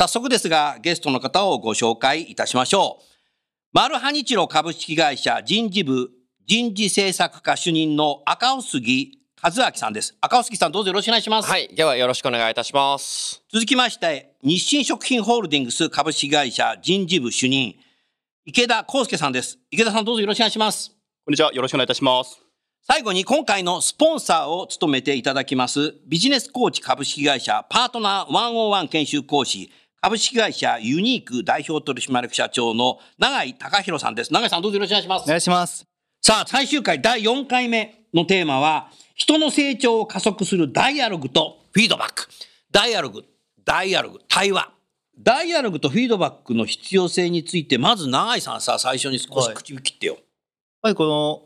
早速ですがゲストの方をご紹介いたしましょうマルハニチロ株式会社人事部人事政策課主任の赤尾杉和明さんです。赤尾杉さんどうぞよろしくお願いします。はい。ではよろしくお願いいたします。続きまして、日清食品ホールディングス株式会社人事部主任、池田康介さんです。池田さんどうぞよろしくお願いします。こんにちは。よろしくお願いいたします。最後に今回のスポンサーを務めていただきます、ビジネスコーチ株式会社パートナー101研修講師、株式会社ユニーク代表取締役社長の永井隆弘さんです。永井さんどうぞよろしくお願いしますお。願いします。さあ、最終回第4回目のテーマは、人の成長を加速するダイアログとフィードバック。ダイアログ、ダイアログ、対話。ダイアログとフィードバックの必要性について、まず永井さんさ、最初に少しはい口を切ってよ。やっぱりこの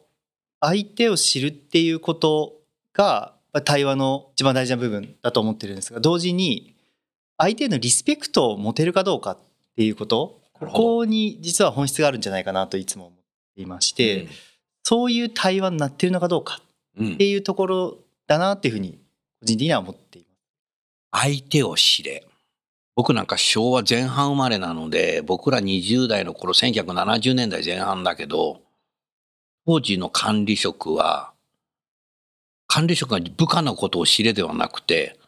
相手を知るっていうことが対話の一番大事な部分だと思ってるんですが同時に相手へのリスペクトを持てるかどうかっていうこと？ここに実は本質があるんじゃないかなといつも思っていまして、そういう対話になってるのかどうかうん、うんっていうところだなっていうふうに個人的には思っています。相手を知れ。僕なんか昭和前半生まれなので、僕ら20代の頃、1970年代前半だけど、当時の管理職は、管理職が部下のことを知れではなくて、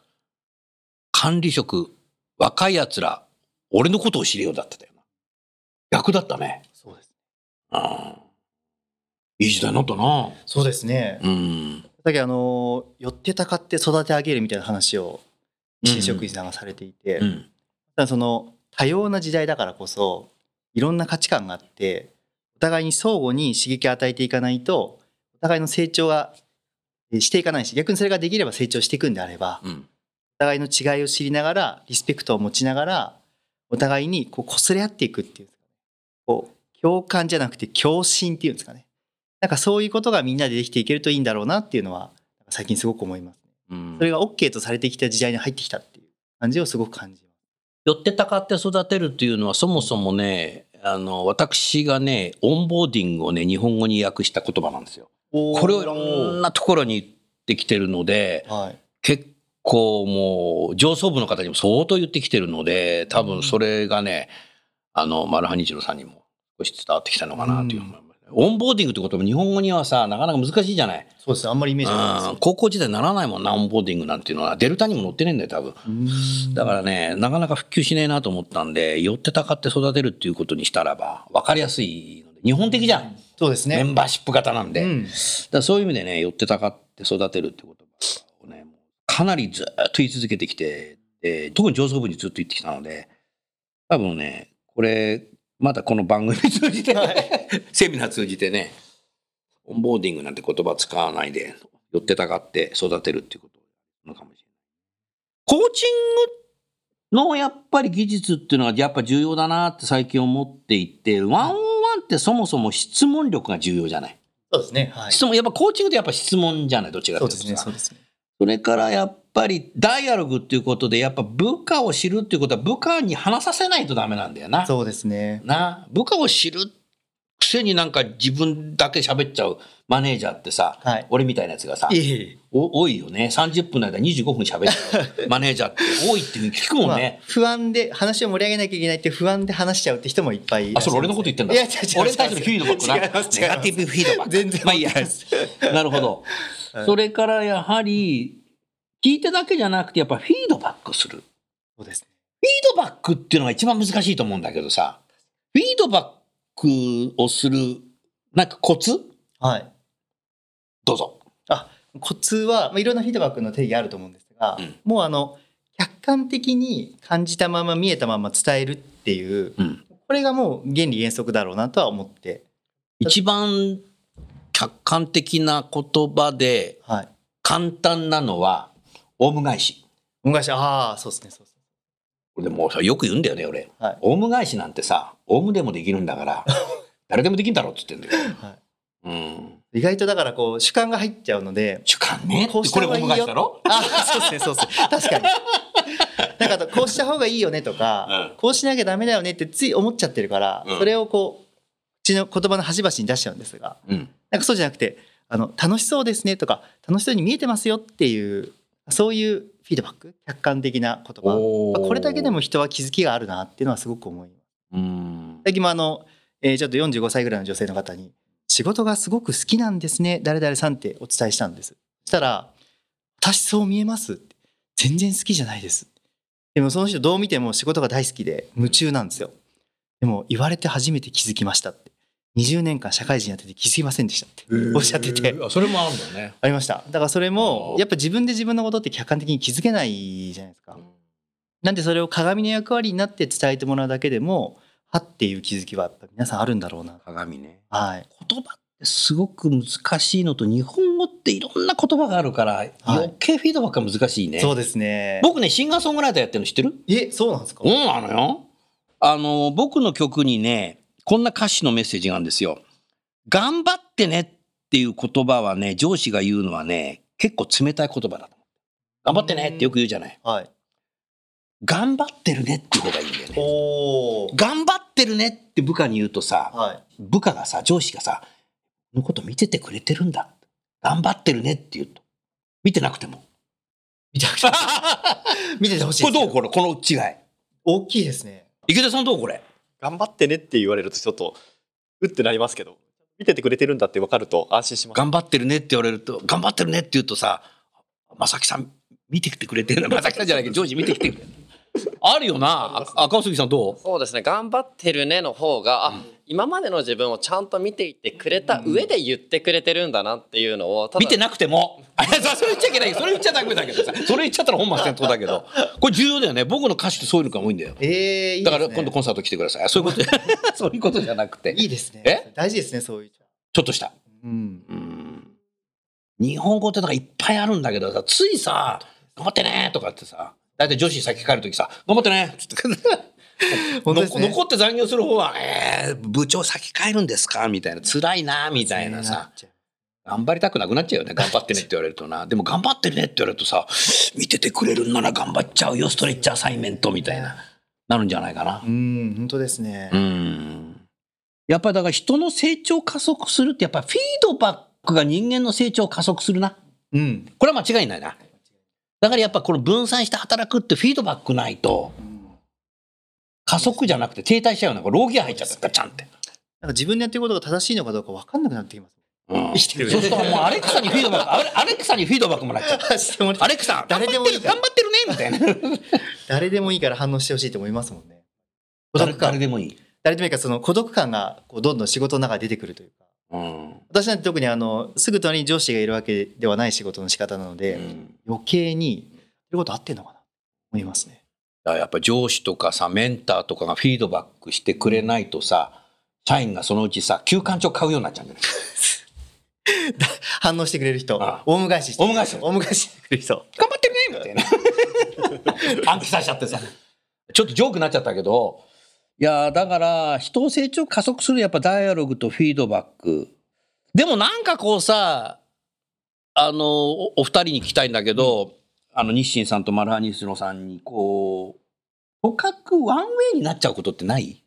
管理職、若い奴ら、俺のことを知れよだったよな。逆だったね。そうですああいい時代になったな。そうですね。うん。だけどあの寄ってたかって育て上げるみたいな話を新職員さんがされていて、うん。ただその多様な時代だからこそいろんな価値観があってお互いに相互に刺激を与えていかないとお互いの成長がえーしていかないし逆にそれができれば成長していくんであればうん。お互いの違いを知りながらリスペクトを持ちながらお互いにこう擦れ合っていくっていうこう共感じゃなくて共振っていうんですかねなんかそういうことがみんなでできていけるといいんだろうなっていうのは最近すごく思いますね。うんそれが OK とされてきた時代に入ってきたっていう感じをすごく感じます。寄ってたかって育てるっていうのはそもそもねあの私がねオンボーディングをね日本語に訳した言葉なんですよ。これをいろんなところに言ってきてるのではい。結構もう上層部の方にも相当言ってきてるので多分それがねあのマルハニチロさんにも少し伝わってきたのかなという、うんオンボーディングってことも日本語にはさなかなか難しいじゃない？そうですね。あんまりイメージがないですうん高校時代習わないもんなオンボーディングなんていうのはでる単にも載ってねえんだよ多分。だからね、なかなか普及しねえなと思ったんで、寄ってたかって育てるっていうことにしたらば、分かりやすいので、日本的じゃん。そうですね。メンバーシップ型なんで。うんだそういう意味でね、寄ってたかって育てるって言葉をね、もうかなりずっと言い続けてきて、で特に上層部にずっと言ってきたので、多分ね、これ、またこの番組通じて、セミナー通じてね、オンボーディングなんて言葉使わないで、寄ってたかって育てるっていうことなのかもしれない。コーチングのやっぱり技術っていうのはやっぱ重要だなって最近思っていて、ワンオンワンってそもそも質問力が重要じゃない。そうですね。はい。質問、やっぱコーチングってやっぱ質問じゃない、どっちかというとさそうですね。そうですね。それからやっぱりダイアログっていうことで、やっぱ部下を知るっていうことは部下に話させないとダメなんだよな。そうですね。な。部下を知るくせになんか自分だけ喋っちゃうマネージャーってさ、はい俺みたいなやつがさい、えいえ。お多いよね。30分の間25分喋っちゃう マネージャーって多いっていうふうに聞くもんまあね。不安で話を盛り上げなきゃいけないって不安で話しちゃうって人もいっぱいいらあ、それ俺のこと言ってんだ。いや、違う違う。俺に対するフィードバックな。ネガティブフィードバック。全然まあいいや。なるほど。はいそれからやはり、聞いてだけじゃなくて、やっぱフィードバックする。そうですね。フィードバックっていうのが一番難しいと思うんだけどさ、フィードバックをする、なんかコツ？はい。どうぞ。あコツは、まあ、いろんなフィードバックの定義あると思うんですが、うんもうあの客観的に感じたまま見えたまま伝えるっていう、うんこれがもう原理原則だろうなとは思って、一番客観的な言葉ではい。簡単なのは、オウム返し。恩返しああそうですねそうですねこれでもうさよく言うんだよね、俺。はいオウム返しなんてさ、オウムでもできるんだから、誰でもできんだろうって言ってんだよ。はいうん。意外とだからこう主観が入っちゃうので主観ね。こうした方がいいよム返しだろ？あそうですねそうですね確かになんかこうした方がいいよねとか、うんこうしなきゃダメだよねってつい思っちゃってるから、うんそれをこう口の言葉の端々に出しちゃうんですがうん。なんかそうじゃなくてあの楽しそうですねとか楽しそうに見えてますよっていうそういうフィードバック客観的な言葉これだけでも人は気づきがあるなっていうのはすごく思います。うん。最近もあの、えーちょっと45歳ぐらいの女性の方に「仕事がすごく好きなんですね誰々さん」ってお伝えしたんですそしたら「私そう見えます」って「全然好きじゃないです」でもその人どう見ても仕事が大好きで夢中なんですよでも言われて初めて気づきましたって20年間社会人やってて気づきませんでしたって。おっしゃってて。あそれもあるんだよね。ありました。だからそれもあー。やっぱ自分で自分のことって客観的に気づけないじゃないですか。なんでそれを鏡の役割になって伝えてもらうだけでもはっていう気づきはやっぱ皆さんあるんだろうな。鏡ね。はい。言葉ってすごく難しいのと、日本語っていろんな言葉があるから、余計フィードバックが難しいね。そうですね。僕ね、シンガーソングライターやってるの知ってる？えそうなんですか？うんなのよ。あの、僕の曲にね、こんな歌詞のメッセージがあるんですよ。頑張ってねっていう言葉はね、上司が言うのはね、結構冷たい言葉だと。頑張ってねってよく言うじゃない。はい頑張ってるねって方がいいんだよね。お頑張ってるねって部下に言うとさ、はい部下がさ、上司がさ、このこと見ててくれてるんだ。頑張ってるねって言うと。見てなくても。見て見ててほしい これどうこれ？この違い。大きいですね池田さんどうこれ？頑張ってねって言われるとちょっとうってなりますけど見ててくれてるんだって分かると安心します頑張ってるねって言われると、頑張ってるねって言うとさ、正木さん見てきてくれてるの正木さんじゃないけど、ジョージ見てきてくれる。あるよな。あ赤杉さんどう？そうですね頑張ってるねの方が、あ今までの自分をちゃんと見ていてくれた上で言ってくれてるんだなっていうのを見てなくても？それ言っちゃいけない。それ言っちゃダメだけどさ。それ言っちゃったら本末転倒だけど。これ重要だよね。僕の歌詞ってそういうのが多いんだよ。えー、いいねだから今度コンサート来てください。そういうこと、そういうことじゃなくて。いいですねえ？大事ですねそういうちょっとした。うんうん日本語ってなんかいっぱいあるんだけどさ、ついさ、頑張ってねとかってさ、だいたい女子に先帰るときさ、頑張ってねっ ねの残って残業する方は、えー、部長先帰るんですか？みたいな、辛いなみたいなさ、頑張りたくなくなっちゃうよね。頑張ってねって言われるとな。でも頑張ってるねって言われるとさ、見ててくれるんなら頑張っちゃうよ、ストレッチアサイメントみたいな、なるんじゃないかな。うん本当ですねうん。やっぱりだから人の成長を加速するって、やっぱりフィードバックが人間の成長を加速するな。うんこれは間違いないな。だからやっぱこの分散して働くってフィードバックないと、加速じゃなくて停滞しちゃうよね。これ、ローギア入っちゃった、ガチャンって。なんか自分でやってることが正しいのかどうか分かんなくなってきますうんそうするともうアレクサにフィードバック、アレクサにフィードバックもらっちゃう。アレクサ、誰でもいい頑張ってる、ね、みたいな。誰でもいいから反応してほしいと思いますもんね孤誰独感誰でもいい。誰でもいいからその孤独感がこうどんどん仕事の中で出てくるというかうん。私なんて特にあのすぐ隣に上司がいるわけではない仕事の仕方なので、うん。余計にやること合ってんのかなと思いますね。やっぱ上司とかさ、メンターとかがフィードバックしてくれないとさ、社員がそのうちさ、休館長買うようになっちゃうんじゃない反応してくれる人。ああ。オウム返ししてオウム返しオウム返ししてくれる人頑張ってるねみたいな。暗記させちゃってさ。ちょっとジョークになっちゃったけど、いやだから、人を成長加速するやっぱダイアログとフィードバック。でもなんかこうさ、あの、おお二人に聞きたいんだけど、あの、日清さんとマルハニスロさんに、こう、とかくワンウェイになっちゃうことってない？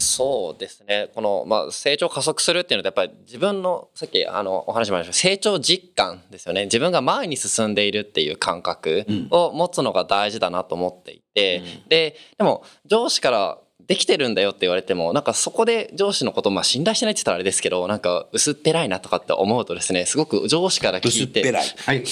そうですね。この、まあ、成長加速するっていうのはやっぱり自分のさっきあのお話もありました成長実感ですよね。自分が前に進んでいるっていう感覚うん。を持つのが大事だなと思っていて、うん。ででも上司からできてるんだよって言われてもなんかそこで上司のことまあ信頼してないって言ったらあれですけどなんか薄っぺらいなとかって思うとですねすごく上司から聞いて薄っぺらい。はい。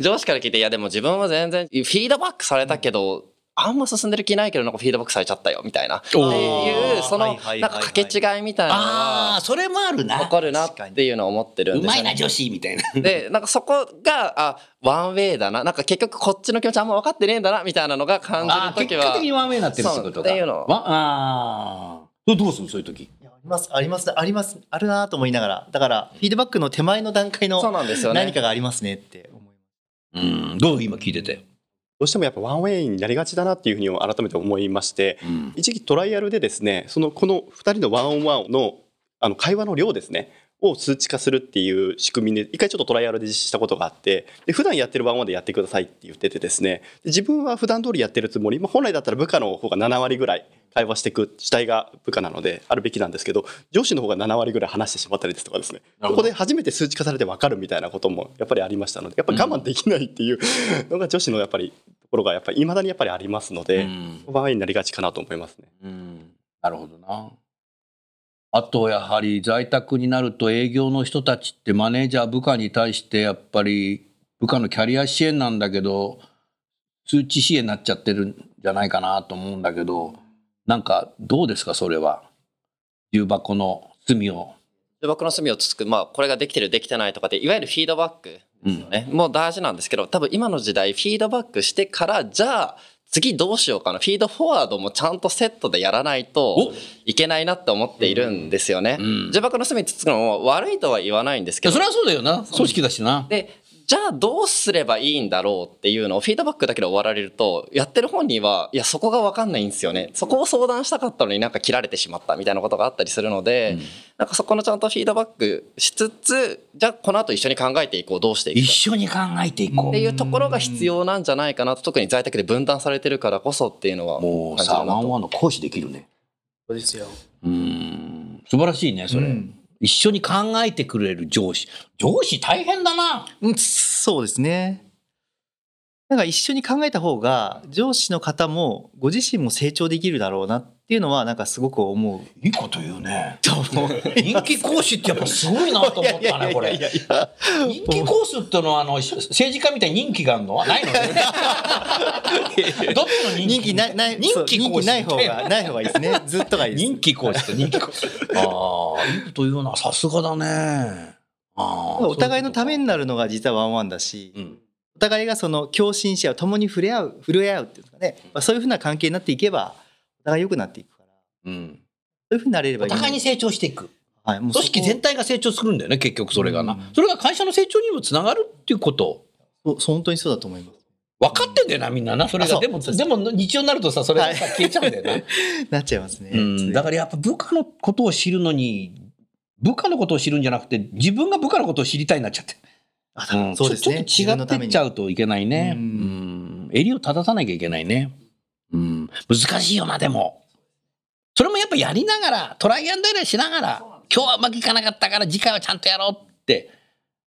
上司から聞いていやでも自分は全然フィードバックされたけどあんま進んでる気ないけどなんかフィードバックされちゃったよみたいなっていうそのなんか掛け違いみたいなのあはあ、それもあるな。起こるなっていうのを思ってるんですよ、ね。うまいな、女子みたいな。で、なんかそこが、あ、ワンウェイだな。なんか結局こっちの気持ちあんま分かってねえんだな、みたいなのが感じああ、るときは結果的。にワンウェイになってるってことか。そうっていうのわああ。どどうするそういう時？いやありますありますありますあるなと思いながらだからフィードバックの手前の段階そうのなんですよね。何かがありますねって思いますうん。どう今聞いてて？どうしてもやっぱワンウェイになりがちだなっていうふうに改めて思いましてうん。一時期トライアルでですねそのこの2人のワンオンワンのあの会話の量ですねを数値化するっていう仕組みで一回ちょっとトライアルで実施したことがあってで普段やってるワンワンでやってくださいって言っててですねで自分は普段通りやってるつもり、まあ、本来だったら部下の方が7割ぐらい会話していく主体が部下なのであるべきなんですけど上司の方が7割ぐらい話してしまったりですとかですねここで初めて数値化されて分かるみたいなこともやっぱりありましたのでやっぱ我慢できないっていうのが女子のやっぱりところがやっぱり未だにやっぱりありますので、うんワンウェイになりがちかなと思いますね。うんなるほどな。あとやはり在宅になると営業の人たちってマネージャー部下に対してやっぱり部下のキャリア支援なんだけど通知支援になっちゃってるんじゃないかなと思うんだけどなんかどうですかそれは？重箱の隅を。重箱の隅をつつく、まあ、これができてる、できてないとかで、いわゆるフィードバックですよね。もう大事なんですけど、多分今の時代、フィードバックしてから、じゃあ、次どうしようかな。フィードフォワードもちゃんとセットでやらないといけないなって思っているんですよね。うん重箱の隅つつくのも悪いとは言わないんですけどそれ。はそうだよな組織だしな。で、じゃあどうすればいいんだろうっていうのをフィードバックだけで終わられると、やってる本人は、いや、そこがわかんないんですよね。そこを相談したかったのになんか切られてしまったみたいなことがあったりするので、なんかそこのちゃんとフィードバックしつつ、じゃあこの後一緒に考えていこう、どうしていく一か。緒に考えていこっていうところが必要なんじゃないかなと、特に在宅で分担されてるからこそっていうのはう。もうさワンワンの講師できるね。そうですようん素晴らしいねそれ。うん一緒に考えてくれる上司上司大変だな。うんそうですねなんか一緒に考えた方が上司の方もご自身も成長できるだろうなっていうのはなんかすごく思ういいこと言うね。人気講師ってやっぱすごいなと思ったね、これ。人気コースってのは、あの、政治家みたいに人気があるの？はないの？ね。どっちの人気？ないない人気講師？ない方がない方がいいですね ずっとがいい人気講師って人気講師。ああ、いいこと言うな。さすがだね。ああ。お互いのために。になるのが実はワンワンだし、うん。お互いがその共振し合う共に触れ合う触れ合うっていうかね、まあ、そういうふうな関係になっていけばお互い良くなっていくから。うん。そういうふうになれればいいお互いに成長していく。はい、もう組織全体体が成長するんだよね、結局それがな。うん。それが会社の成長にもつながるっていうこと。そう本当にそうだと思います。分かってんだよな、みんなな。それが。でも、でも日常になるとさ、それがさはい。消えちゃうんだよな。なっちゃいますね、うん、だからやっぱ部下のことを知るのに部下のことを知るんじゃなくて自分が部下のことを知りたいになっちゃって、あうんそうですね。ちょっと違ってっちゃうといけないね、ううんん。襟を正さなきゃいけないね、うん、難しいよなでも。それもやっぱやりながらトライアンドエラーしながら今日はうまくいかなかったから次回はちゃんとやろうって、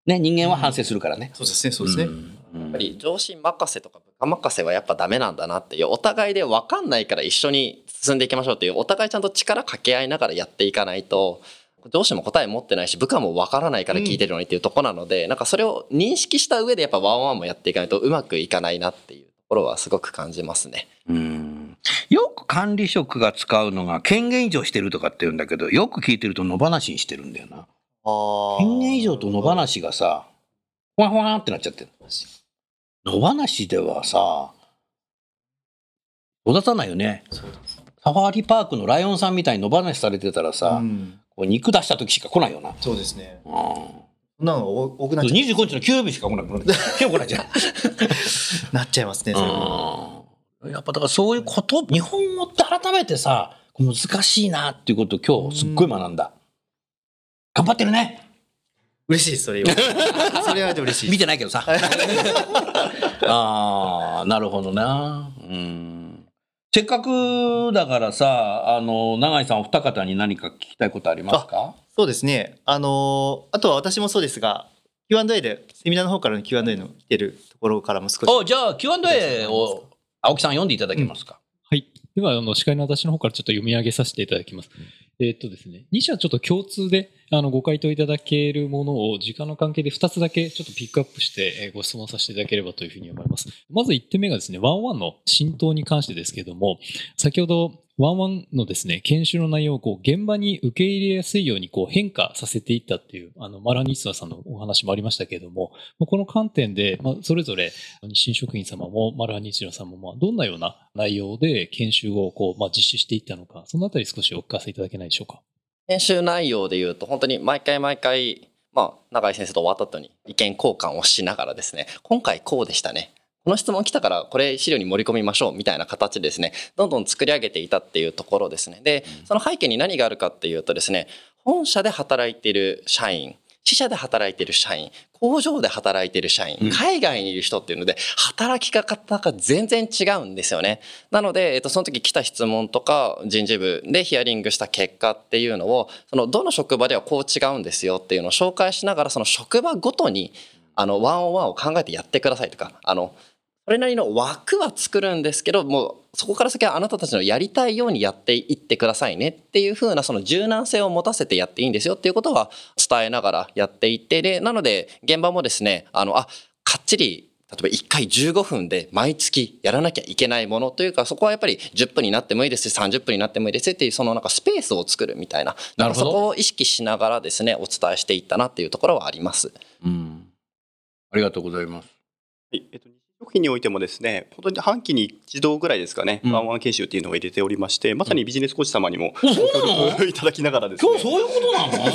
ね、人間は反省するからね、そうですねそうですね、うん。やっぱり上司任せとか部下任せはやっぱダメなんだなっていうお互いで分かんないから一緒に進んでいきましょうっていうお互いちゃんと力掛け合いながらやっていかないと上司も答え持ってないし部下も分からないから聞いてるのにっていうところなので、なんかそれを認識した上でやっぱワンワンもやっていかないとうまくいかないなっていう。ところはすごく感じますね。うん。よく管理職が使うのが権限以上してるとかって言うんだけどよく聞いてると野放しにしてるんだよな。権限以上と野放しがさほわほわってなっちゃってる野放しではさ育たないよね。サファリパークのライオンさんみたいに野放しされてたらさ、うん。こう肉出した時しか来ないよな、そうですね。うん、なの多くなっちゃ25日の給料日しか来なくなる 今日来ないじゃんう。なっちゃいますねそれうんやっぱだからそういうこと日本語って改めてさ難しいなっていうことを今日すっごい学んだ。頑張ってるね。嬉しいですそれ言われてそれは嬉しい見てないけどさ。ああなるほどな。うん。せっかくだからさあの永井さんお二方に何か聞きたいことありますか？そうですねあのーあとは私もそうですが Q&A でセミナーの方からの Q&A の来てるところからも少しおじゃあ Q&A を青木さん読んでいただけますか、はい。では、あの、司会の私の方からちょっと読み上げさせていただきます。えっとですね、2社ちょっと共通であのご回答いただけるものを時間の関係で2つだけちょっとピックアップしてえーご質問させていただければというふうに思います。まず1点目がですね、ワンワンの浸透に関してですけれども、先ほどワンワンのですね、研修の内容をこう現場に受け入れやすいようにこう変化させていったっていう、あの、マラニツナさんのお話もありましたけれども、この観点で、まあ、それぞれ日清食品様もマラニツナさんも、まあ、どんなような内容で研修をこう、まあ、実施していったのか、そのあたり少しお聞かせいただけないでしょうか？編集内容で言うと本当に毎回毎回まあ永井先生と終わった後に意見交換をしながらですね今回こうでしたねこの質問来たからこれ資料に盛り込みましょうみたいな形でですねどんどん作り上げていたっていうところですね。でその背景に何があるかっていうとですね本社で働いている社員支社で働いている社員工場で働いている社員、うん。海外にいる人っていうので働き方が全然違うんですよね。なので、えっと、その時来た質問とか人事部でヒアリングした結果っていうのをそのどの職場ではこう違うんですよっていうのを紹介しながらその職場ごとにあのワンオンワンを考えてやってくださいとかあのそれなりの枠は作るんですけどもうそこから先はあなたたちのやりたいようにやっていってくださいねっていう風なその柔軟性を持たせてやっていいんですよっていうことは伝えながらやっていってでなので現場もですねあのあかっちり例えば1回15分で毎月やらなきゃいけないものというかそこはやっぱり10分になってもいいですし30分になってもいいですっていうそのなんかスペースを作るみたいななるほどそこを意識しながらですねお伝えしていったなっていうところはあります。うん。ありがとうございます。はいえっと、日清食品においてもですね、本当に半期に一度ぐらいですかね、うんワンワン研修っていうのを入れておりまして、まさにビジネスコーチ様にもおそうなの？ご協力いただきながらですね。今日そういうことなの？なん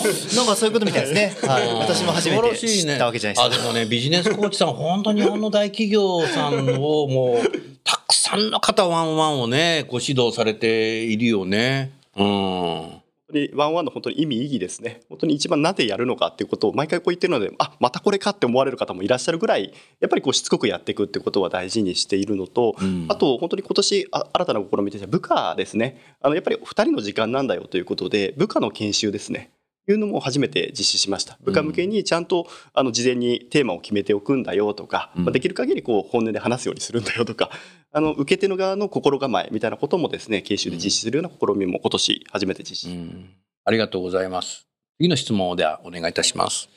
かそういうことみたいですね。はい。私も初めて知ったわけじゃないあですか。でもねビジネスコーチさん本当に日本の大企業さんをもうたくさんの方ワンワンをねご指導されているよね。うん。本当にワンワンの本当に意味意義ですね。本当に一番なぜやるのかっていうことを毎回こう言ってるので、あまたこれかって思われる方もいらっしゃるぐらい、やっぱりこうしつこくやっていくってことは大事にしているのと、うんあと本当に今年あ新たな試みとしては部下ですね。あのやっぱり2人の時間なんだよということで、部下の研修ですね。いうのも初めて実施しました。部下向けにちゃんとあの事前にテーマを決めておくんだよとか、うんまあできる限りこう本音で話すようにするんだよとか、あの受け手の側の心構えみたいなこともですね、研修で実施するような試みも今年初めて実施しうんありがとうございます。次の質問をではお願いいたします。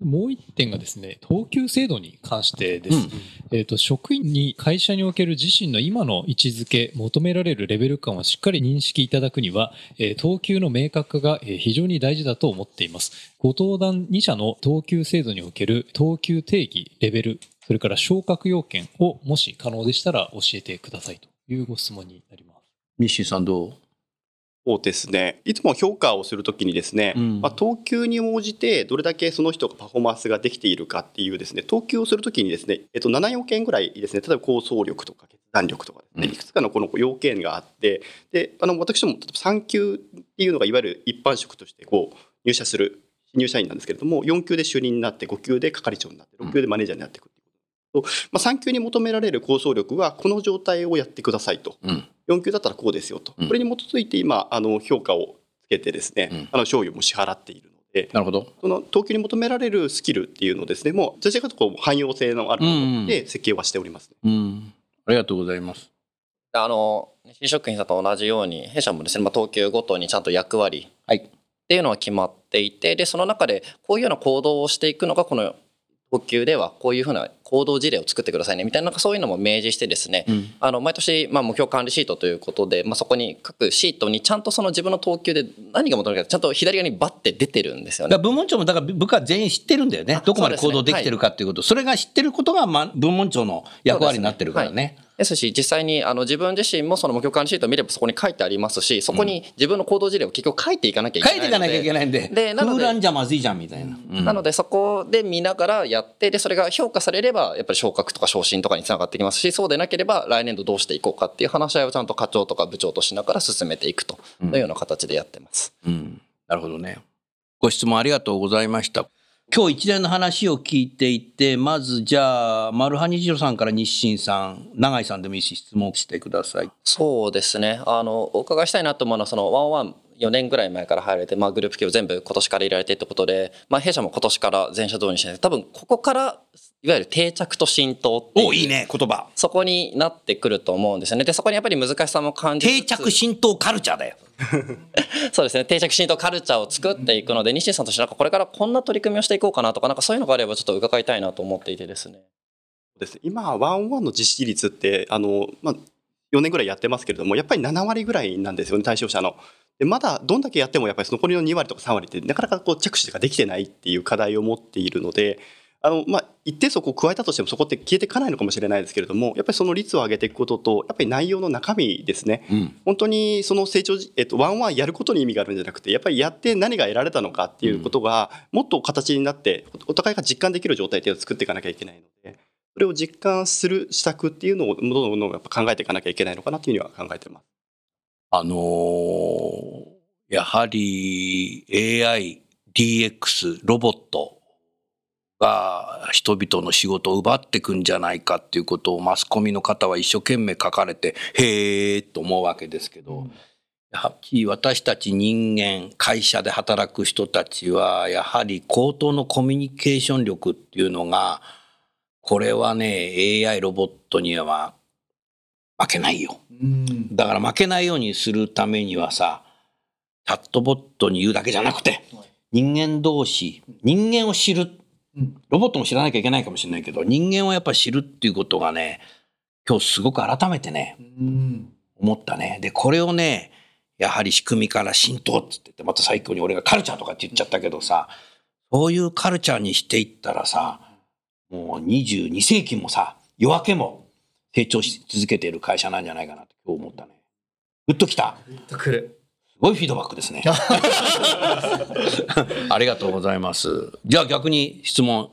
もう一点がですね、等級制度に関してです。うんえっ、と、職員に会社における自身の今の位置づけ、求められるレベル感をしっかり認識いただくには、えー等級の明確化がえー非常に大事だと思っています。ご登壇2社の等級制度における等級定義、レベル、それから昇格要件をもし可能でしたら教えてくださいというご質問になります。日清さんどう？そうですね。いつも評価をするときにですね、うん。まあ、等級に応じてどれだけその人がパフォーマンスができているかっていうですね等級をするときにですね、えっと、7要件ぐらいですね例えば構想力とか決断力とかですね、うん。いくつかのこの要件があってであの私ども例えば3級っていうのがいわゆる一般職としてこう入社する新入社員なんですけれども4級で主任になって5級で係長になって6級でマネージャーになっていくっていうことと、まあ、3級に求められる構想力はこの状態をやってくださいと。うん。4級だったらこうですよと、うんこれに基づいて今あの評価をつけてですね、うんあの賞与も支払っているのでなるほど。その等級に求められるスキルっていうのをですねもうどちらかというとこう汎用性のあるもので設計はしております、うん。ありがとうございます。あの日清食品さんと同じように弊社もですね、まあ、等級ごとにちゃんと役割はいっていうのは決まっていてでその中でこういうような行動をしていくのがこの等級ではこういうふうな行動事例を作ってくださいねみたいななんかそういうのも明示してですね、うん。あの毎年、まあ、目標管理シートということで、まあ、そこに各シートにちゃんとその自分の等級で何が求めるかちゃんと左側にバッて出てるんですよね。部門長もだから部下全員知ってるんだよねあ。どこまで行動できてるかっていうこと。それが知ってることが、まあ、部門長の役割になってるからね。ですし実際にあの自分自身もその目標管理シートを見ればそこに書いてありますしそこに自分の行動事例を結局書いていかなきゃいけないので書いていかなきゃいけないんで。でなのでじゃまずいじゃんみたいな。うんなのでそこで見ながらやってでそれが評価されればやっぱり昇格とか昇進とかにつながってきますしそうでなければ来年度どうしていこうかっていう話し合いをちゃんと課長とか部長としながら進めていくというような形でやってます。うん、なるほどね。ご質問ありがとうございました。今日一連の話を聞いていて、まずじゃあ、マルハニジロさんから日清さん、永井さんでもいいし質問してください。そうですねあのお伺いしたいなと思うのはそのワンワン4年ぐらい前から入られて、まあ、グループ系を全部今年から入れられてってことで、まあ、弊社も今年から全社導入してて多分ここからいわゆる定着と浸透っていうおいいね、言葉。そこになってくると思うんですよねでそこにやっぱり難しさも感じ定着浸透カルチャーだよ。そうですね定着浸透カルチャーを作っていくので西井さんとしてなんかこれからこんな取り組みをしていこうかなとかなんかそういうのがあればちょっと伺いたいなと思っていてですね。です今ワンオンワンの実施率ってあの、まあ、4年ぐらいやってますけれどもやっぱり7割ぐらいなんですよね対象者の。でまだどんだけやってもやっぱり残りの2割とか3割ってなかなかこう着手ができてないっていう課題を持っているのであの、まあ、一定数こう加えたとしてもそこって消えていかないのかもしれないですけれどもやっぱりその率を上げていくこととやっぱり内容の中身ですねうん。本当にその成長じ、えっと、ワンワンやることに意味があるんじゃなくてやっぱりやって何が得られたのかっていうことがもっと形になってお互いが実感できる状態っていうのを作っていかなきゃいけないのでそれを実感する施策っていうのをどんどんどんやっぱ考えていかなきゃいけないのかなというふうには考えてます。あのーやはり AI、DX、ロボットが人々の仕事を奪ってくんじゃないかっていうことをマスコミの方は一生懸命書かれて、へーと思うわけですけど、やはり私たち人間、会社で働く人たちは、やはり高等のコミュニケーション力っていうのが、これはね、AI ロボットには負けないよ。うんだから負けないようにするためにはさ、チャットボットに言うだけじゃなくて、人間同士、人間を知るうん。ロボットも知らなきゃいけないかもしれないけど、人間をやっぱり知るっていうことがね、今日すごく改めてね、うん思ったね。で、これをね、やはり仕組みから浸透って言って、また最強に俺がカルチャーとかって言っちゃったけどさ、そういうカルチャーにしていったらさ、もう22世紀もさ、夜明けも成長し続けている会社なんじゃないかなと今日思ったね。グッときた。とくる。すごいフィードバックですね。ありがとうございます。じゃあ逆に質問、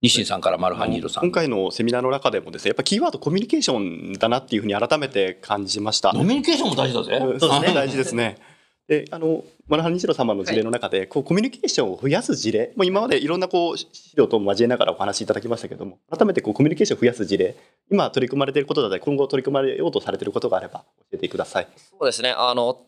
日清さんからマルハニーロさん。今回のセミナーの中でもですねやっぱキーワードコミュニケーションだなっていうふうに改めて感じました。ノミニケーションも大事だぜ。そうですね大事ですね。であのマルハニシロ様の事例の中で、こうコミュニケーションを増やす事例もう今までいろんなこう資料と交えながらお話しいただきましたけども改めてこうコミュニケーションを増やす事例今取り組まれていることだったり今後取り組まれようとされていることがあれば教えてください。そうですねあの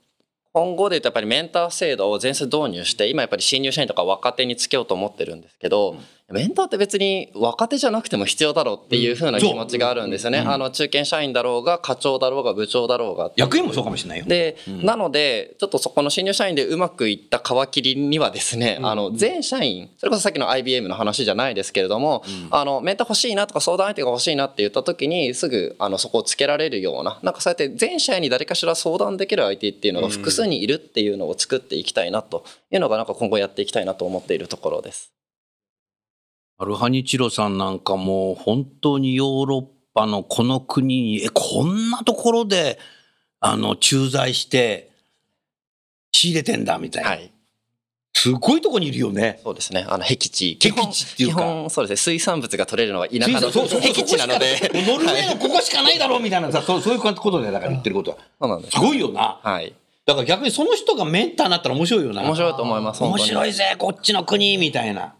今後で言うとやっぱりメンター制度を全数導入して今やっぱり新入社員とか若手につけようと思ってるんですけど、メンターって別に若手じゃなくても必要だろうっていう風な気持ちがあるんですよね、うん。あの中堅社員だろうが課長だろうが部長だろうが。役員もそうかもしれないよ。で、うん。なのでちょっとそこの新入社員でうまくいった皮切りにはですね、あの全社員それこそさっきの IBM の話じゃないですけれども、あのメンター欲しいなとか相談相手が欲しいなって言った時にすぐあのそこをつけられるようななんかそうやって全社員に誰かしら相談できる相手っていうのが複数にいるっていうのを作っていきたいなというのがなんか今後やっていきたいなと思っているところです。マルハニチロさんなんかもう本当にヨーロッパのこの国に、え、こんなところで、あの、駐在して、仕入れてんだみたいな。はい、すごいとこにいるよね。そうですね。あの僻地、僻地っていうか基本そうですね。水産物が取れるのは田舎の僻地なので、ノルウェーのここしかないだろうみたいなさ、そうそういうことでだから言ってることは。そうなんです。すごいよな。はい。だから逆にその人がメンターになったら面白いよな。面白いと思います。面白いぜ、こっちの国みたいな。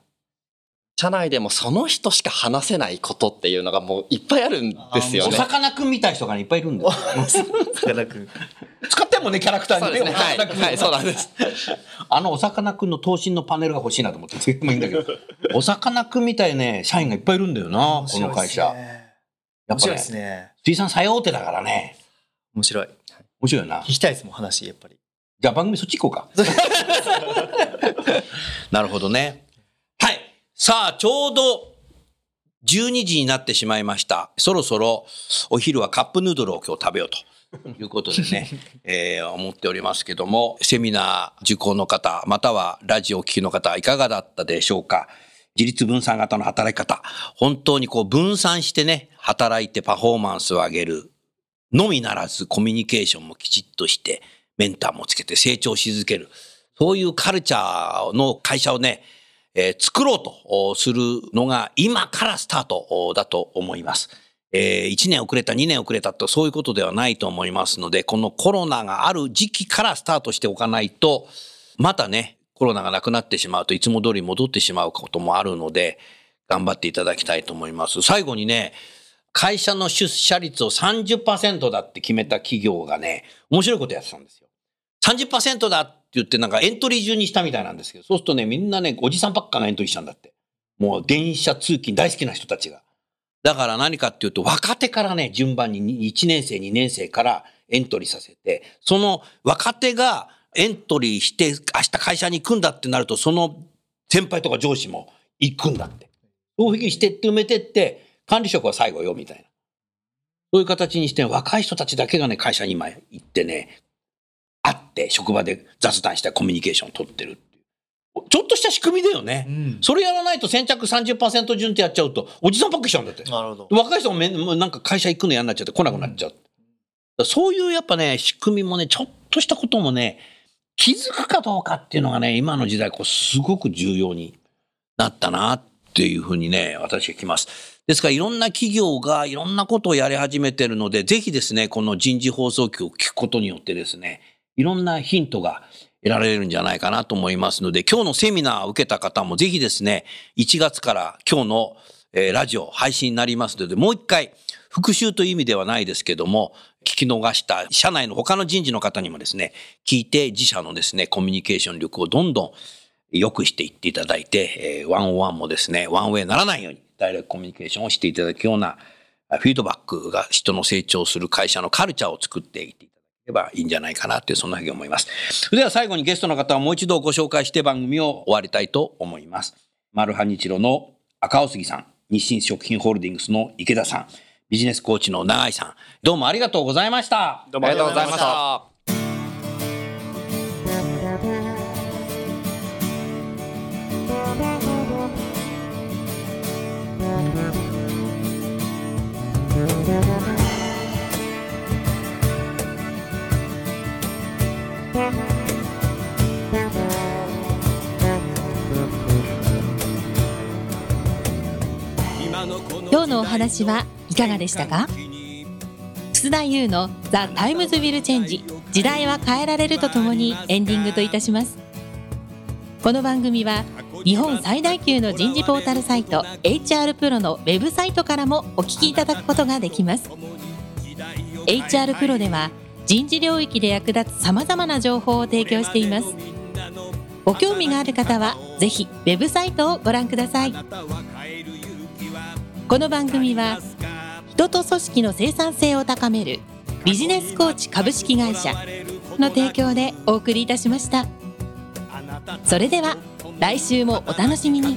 社内でもその人しか話せないことっていうのがもういっぱいあるんですよおね。さかなクンみたいな人がねいっぱいいるんだよ。さかなクン。使ってんもんね、キャラクターにね。ね。はい、はい、そうなんです。あのおさかなクンの頭身のパネルが欲しいなと思って、それもいいんだけど。おさかなクンみたいね、社員がいっぱいいるんだよな、この会社。やっぱね面白いです、ね。水産最大手だからね。面白い。面白いよな聞。きたいですもん、話、やっぱり。じゃあ番組そっち行こうか。なるほどね。はい。さあ、ちょうど12時になってしまいました。そろそろお昼はカップヌードルを今日食べようと。いうことでね、えー思っておりますけども、セミナー受講の方、またはラジオを聴きの方、いかがだったでしょうか？自立分散型の働き方。本当にこう分散してね、働いてパフォーマンスを上げるのみならずコミュニケーションもきちっとして、メンターもつけて成長し続ける。そういうカルチャーの会社をね、え作ろうとするのが今からスタートだと思います。え1年遅れた、2年遅れたとそういうことではないと思いますので、このコロナがある時期からスタートしておかないと、またね、コロナがなくなってしまうといつも通り戻ってしまうこともあるので、頑張っていただきたいと思います。最後にね、会社の出社率を30%だって決めた企業がね、面白いことやってたんですよ。30%だって言ってなんかエントリー順にしたみたいなんですけど、そうするとね、みんなね、おじさんばっかがエントリーしたんだって。もう電車通勤大好きな人たちが。だから何かっていうと、若手からね、順番に1年生、2年生からエントリーさせて、その若手がエントリーして、明日会社に行くんだってなると、その先輩とか上司も行くんだって。そういうふうにしてって埋めてって、管理職は最後よ、みたいな。そういう形にして、若い人たちだけがね、会社に今行ってね、会って、職場で雑談したコミュニケーションを取ってる。ちょっとした仕組みだよね。うんそれやらないと先着30%順ってやっちゃうと、おじさんばっかりしちゃうんだって。なるほど。若い人もなんか会社行くの嫌になっちゃって来なくなっちゃう。だからそういうやっぱね、仕組みもね、ちょっとしたこともね、気づくかどうかっていうのがね、今の時代、こう、すごく重要になったなっていうふうにね、私はきます。ですから、いろんな企業がいろんなことをやり始めてるので、ぜひですね、この人事放送局を聞くことによってですね、いろんなヒントが得られるんじゃないかなと思いますので、今日のセミナーを受けた方もぜひですね、1月から今日の、えーラジオ配信になりますので、もう一回、復習という意味ではないですけども、聞き逃した社内の他の人事の方にもですね、聞いて自社のですね、コミュニケーション力をどんどん良くしていっていただいて、えーワンオンワンもですね、ワンウェイならないように、ダイレクトコミュニケーションをしていただくような、フィードバックが人の成長する会社のカルチャーを作っていってればいいんじゃないかなという、そんなふうに思います。それでは最後にゲストの方をもう一度ご紹介して番組を終わりたいと思います。マルハニチロの赤尾杉さん、日清食品ホールディングスの池田さん、ビジネスコーチの永井さん、どうもありがとうございました。どうありがとうございました。今日のお話はいかがでした。か楠田祐の「 The Times Will Change 時代は変えられる」とともにエンディングといたします。この番組は日本最大級の人事ポータルサイト HR プロのウェブサイトからもお聞きいただくことができます。HR プロでは人事領域で役立つさまざまな情報を提供しています。ご興味がある方はぜひウェブサイトをご覧ください。この番組は人と組織の生産性を高めるビジネスコーチ株式会社の提供でお送りいたしました。それでは来週もお楽しみに。